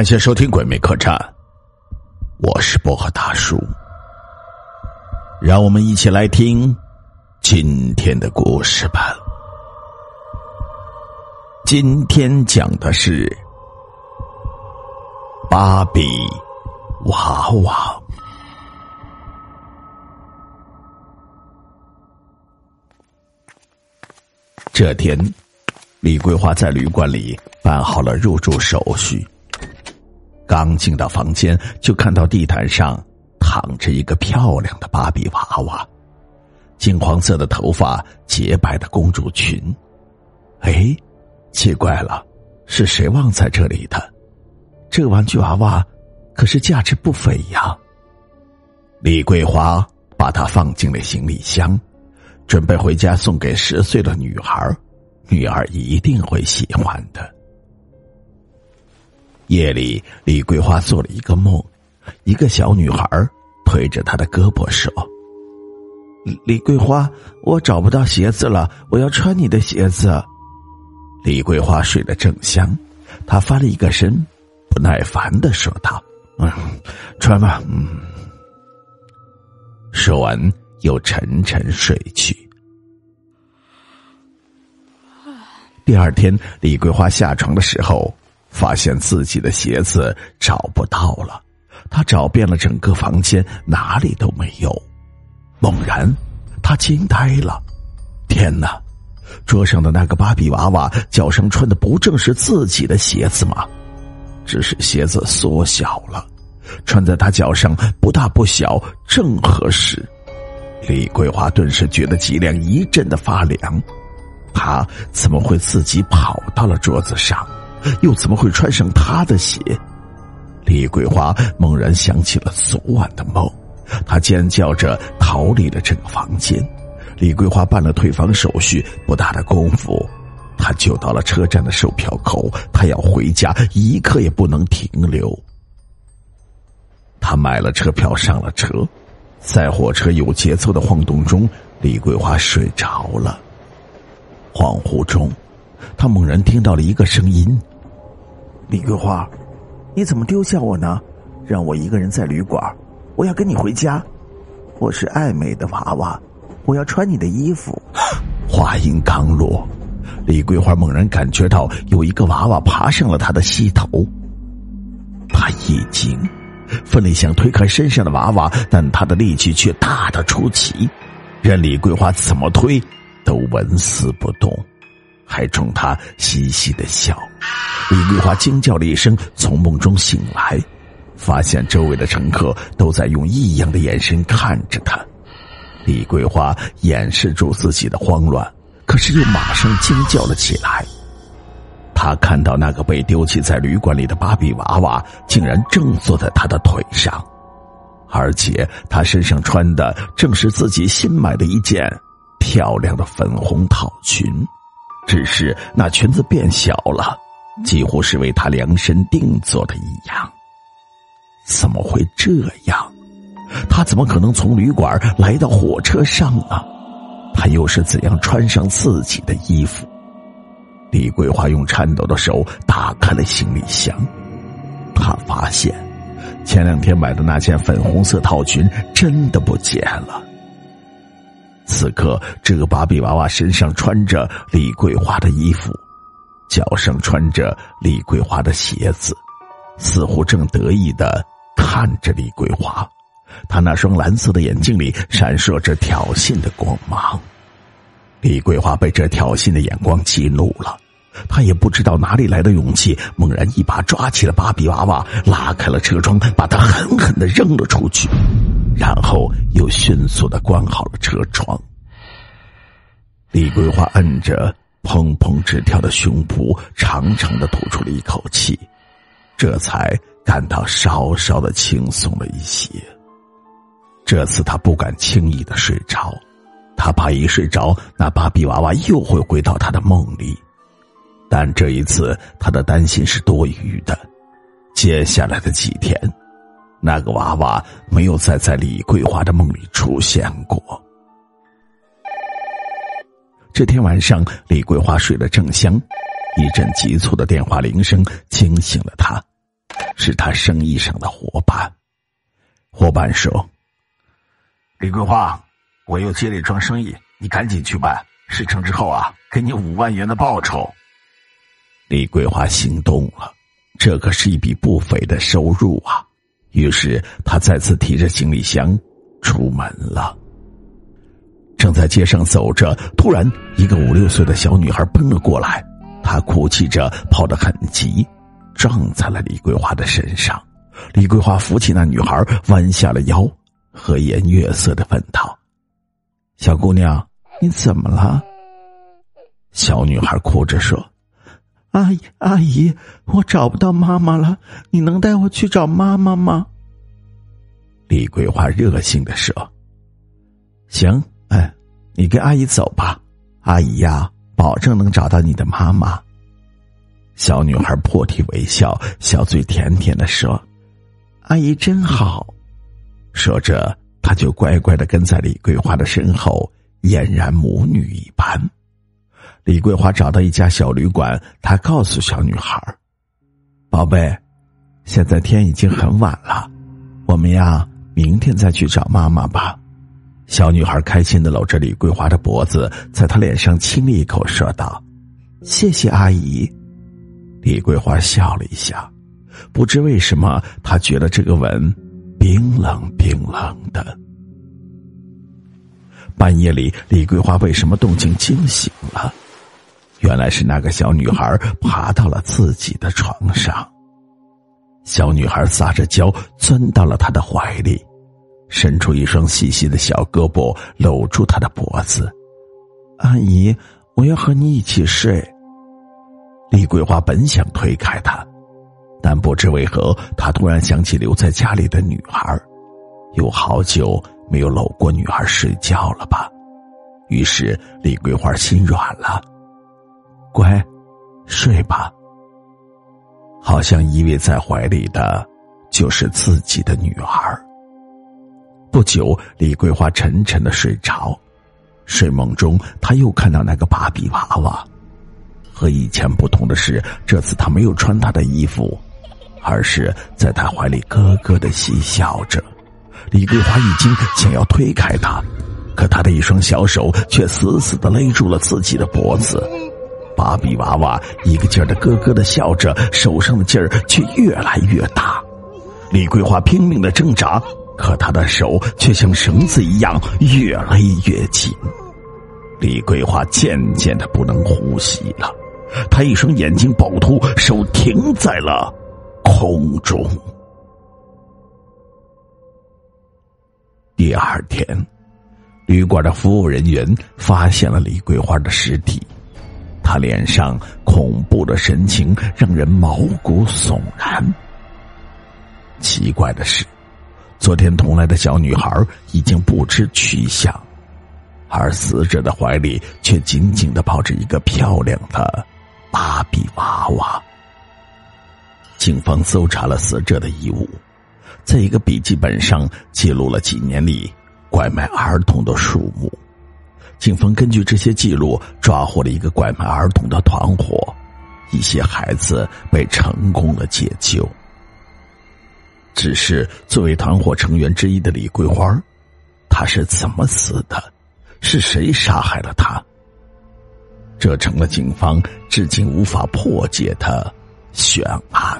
感谢收听《鬼魅客栈》，我是薄荷大叔。让我们一起来听今天的故事吧。今天讲的是芭比娃娃。这天，李桂花在旅馆里办好了入住手续。刚进到房间，就看到地毯上躺着一个漂亮的芭比娃娃，金黄色的头发，洁白的公主裙。哎，奇怪了，是谁忘在这里的？这玩具娃娃可是价值不菲呀。李桂花把它放进了行李箱，准备回家送给十岁的女孩，女儿一定会喜欢的。夜里，李桂花做了一个梦，一个小女孩推着她的胳膊说：“李桂花，我找不到鞋子了，我要穿你的鞋子。”李桂花睡得正香，她翻了一个身，不耐烦的说道：“嗯，穿吧。”嗯。说完，又沉沉睡去。第二天，李桂花下床的时候。发现自己的鞋子找不到了，他找遍了整个房间，哪里都没有。猛然，他惊呆了！天哪，桌上的那个芭比娃娃脚上穿的不正是自己的鞋子吗？只是鞋子缩小了，穿在他脚上不大不小，正合适。李桂花顿时觉得脊梁一阵的发凉，他怎么会自己跑到了桌子上？又怎么会穿上他的鞋？李桂花猛然想起了昨晚的梦，她尖叫着逃离了这个房间。李桂花办了退房手续，不大的功夫，她就到了车站的售票口。她要回家，一刻也不能停留。她买了车票，上了车，在火车有节奏的晃动中，李桂花睡着了。恍惚中，她猛然听到了一个声音。李桂花，你怎么丢下我呢？让我一个人在旅馆，我要跟你回家。我是爱美的娃娃，我要穿你的衣服。话音刚落，李桂花猛然感觉到有一个娃娃爬上了她的膝头。她一惊，奋力想推开身上的娃娃，但她的力气却大的出奇，任李桂花怎么推都纹丝不动。还冲他嘻嘻的笑，李桂花惊叫了一声，从梦中醒来，发现周围的乘客都在用异样的眼神看着他。李桂花掩饰住自己的慌乱，可是又马上惊叫了起来。他看到那个被丢弃在旅馆里的芭比娃娃，竟然正坐在他的腿上，而且他身上穿的正是自己新买的一件漂亮的粉红套裙。只是那裙子变小了，几乎是为他量身定做的一样。怎么会这样？他怎么可能从旅馆来到火车上呢？他又是怎样穿上自己的衣服？李桂花用颤抖的手打开了行李箱，他发现前两天买的那件粉红色套裙真的不见了。此刻，这个芭比娃娃身上穿着李桂花的衣服，脚上穿着李桂花的鞋子，似乎正得意的看着李桂花。他那双蓝色的眼睛里闪烁着挑衅的光芒。李桂花被这挑衅的眼光激怒了，他也不知道哪里来的勇气，猛然一把抓起了芭比娃娃，拉开了车窗，把它狠狠的扔了出去。然后又迅速的关好了车窗。李桂花摁着砰砰直跳的胸脯，长长的吐出了一口气，这才感到稍稍的轻松了一些。这次他不敢轻易的睡着，他怕一睡着，那芭比娃娃又会回到他的梦里。但这一次，他的担心是多余的。接下来的几天。那个娃娃没有再在李桂花的梦里出现过。这天晚上，李桂花睡得正香，一阵急促的电话铃声惊醒了她。是他生意上的伙伴。伙伴说：“李桂花，我又接了一桩生意，你赶紧去办，事成之后啊，给你五万元的报酬。”李桂花心动了，这可是一笔不菲的收入啊！于是他再次提着行李箱出门了。正在街上走着，突然一个五六岁的小女孩奔了过来，她哭泣着跑得很急，撞在了李桂花的身上。李桂花扶起那女孩，弯下了腰，和颜悦色的问道：“小姑娘，你怎么了？”小女孩哭着说。阿姨，阿姨，我找不到妈妈了，你能带我去找妈妈吗？李桂花热心的说：“行，哎，你跟阿姨走吧，阿姨呀，保证能找到你的妈妈。”小女孩破涕为笑，小嘴甜甜的说：“阿姨真好。”说着，她就乖乖的跟在李桂花的身后，俨然母女一般。李桂花找到一家小旅馆，她告诉小女孩：“宝贝，现在天已经很晚了，我们呀，明天再去找妈妈吧。”小女孩开心的搂着李桂花的脖子，在她脸上亲了一口，说道：“谢谢阿姨。”李桂花笑了一下，不知为什么，她觉得这个吻冰冷冰冷的。半夜里，李桂花为什么动静惊醒了？原来是那个小女孩爬到了自己的床上，小女孩撒着娇钻到了他的怀里，伸出一双细细的小胳膊搂住他的脖子。阿姨，我要和你一起睡。李桂花本想推开他，但不知为何，她突然想起留在家里的女孩，有好久没有搂过女孩睡觉了吧？于是李桂花心软了。乖，睡吧。好像依偎在怀里的，就是自己的女儿。不久，李桂花沉沉的睡着，睡梦中，她又看到那个芭比娃娃。和以前不同的是，这次她没有穿她的衣服，而是在她怀里咯咯的嬉笑着。李桂花一惊，想要推开她，可她的一双小手却死死的勒住了自己的脖子。芭比娃娃一个劲儿的咯咯的笑着，手上的劲儿却越来越大。李桂花拼命的挣扎，可他的手却像绳子一样越勒越紧。李桂花渐渐的不能呼吸了，她一双眼睛暴突，手停在了空中。第二天，旅馆的服务人员发现了李桂花的尸体。他脸上恐怖的神情让人毛骨悚然。奇怪的是，昨天同来的小女孩已经不知去向，而死者的怀里却紧紧的抱着一个漂亮的芭比娃娃。警方搜查了死者的衣物，在一个笔记本上记录了几年里拐卖儿童的数目。警方根据这些记录抓获了一个拐卖儿童的团伙，一些孩子被成功的解救。只是作为团伙成员之一的李桂花，她是怎么死的？是谁杀害了她？这成了警方至今无法破解的悬案。